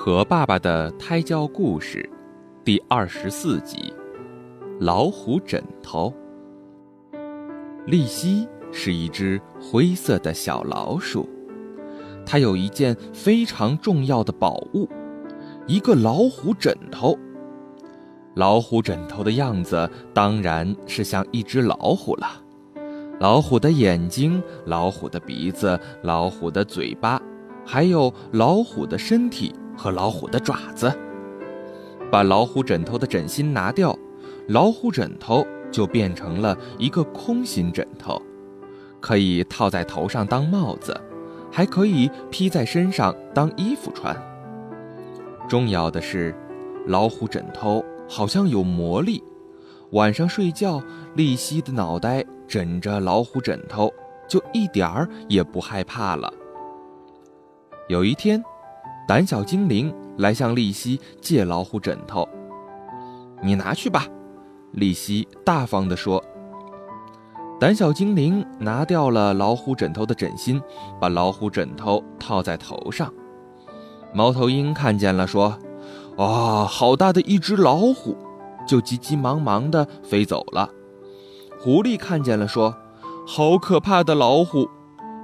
和爸爸的胎教故事，第二十四集：老虎枕头。丽西是一只灰色的小老鼠，它有一件非常重要的宝物——一个老虎枕头。老虎枕头的样子当然是像一只老虎了，老虎的眼睛，老虎的鼻子，老虎的嘴巴，还有老虎的身体。和老虎的爪子，把老虎枕头的枕芯拿掉，老虎枕头就变成了一个空心枕头，可以套在头上当帽子，还可以披在身上当衣服穿。重要的是，老虎枕头好像有魔力，晚上睡觉，丽西的脑袋枕着老虎枕头，就一点儿也不害怕了。有一天。胆小精灵来向丽西借老虎枕头，你拿去吧，丽西大方地说。胆小精灵拿掉了老虎枕头的枕芯，把老虎枕头套在头上。猫头鹰看见了，说：“啊，好大的一只老虎！”就急急忙忙地飞走了。狐狸看见了，说：“好可怕的老虎！”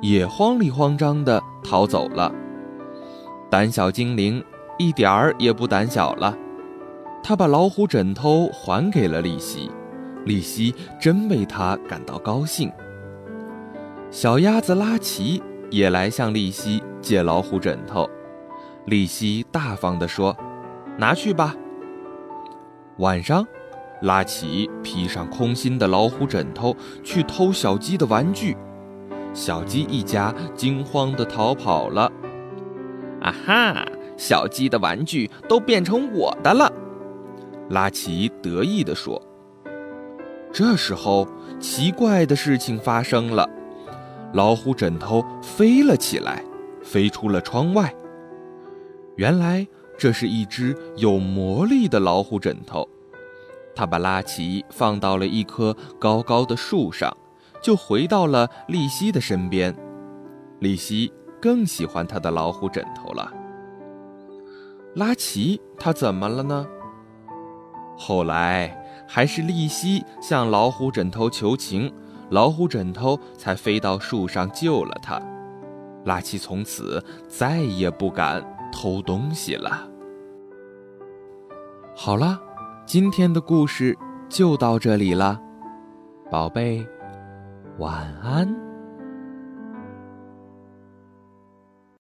也慌里慌张地逃走了。胆小精灵一点儿也不胆小了，他把老虎枕头还给了利西，利西真为他感到高兴。小鸭子拉奇也来向利西借老虎枕头，利西大方地说：“拿去吧。”晚上，拉奇披上空心的老虎枕头去偷小鸡的玩具，小鸡一家惊慌地逃跑了。啊哈！小鸡的玩具都变成我的了，拉奇得意地说。这时候，奇怪的事情发生了，老虎枕头飞了起来，飞出了窗外。原来，这是一只有魔力的老虎枕头。他把拉奇放到了一棵高高的树上，就回到了丽西的身边。丽西。更喜欢他的老虎枕头了。拉奇，他怎么了呢？后来还是丽西向老虎枕头求情，老虎枕头才飞到树上救了他。拉奇从此再也不敢偷东西了。好了，今天的故事就到这里了，宝贝，晚安。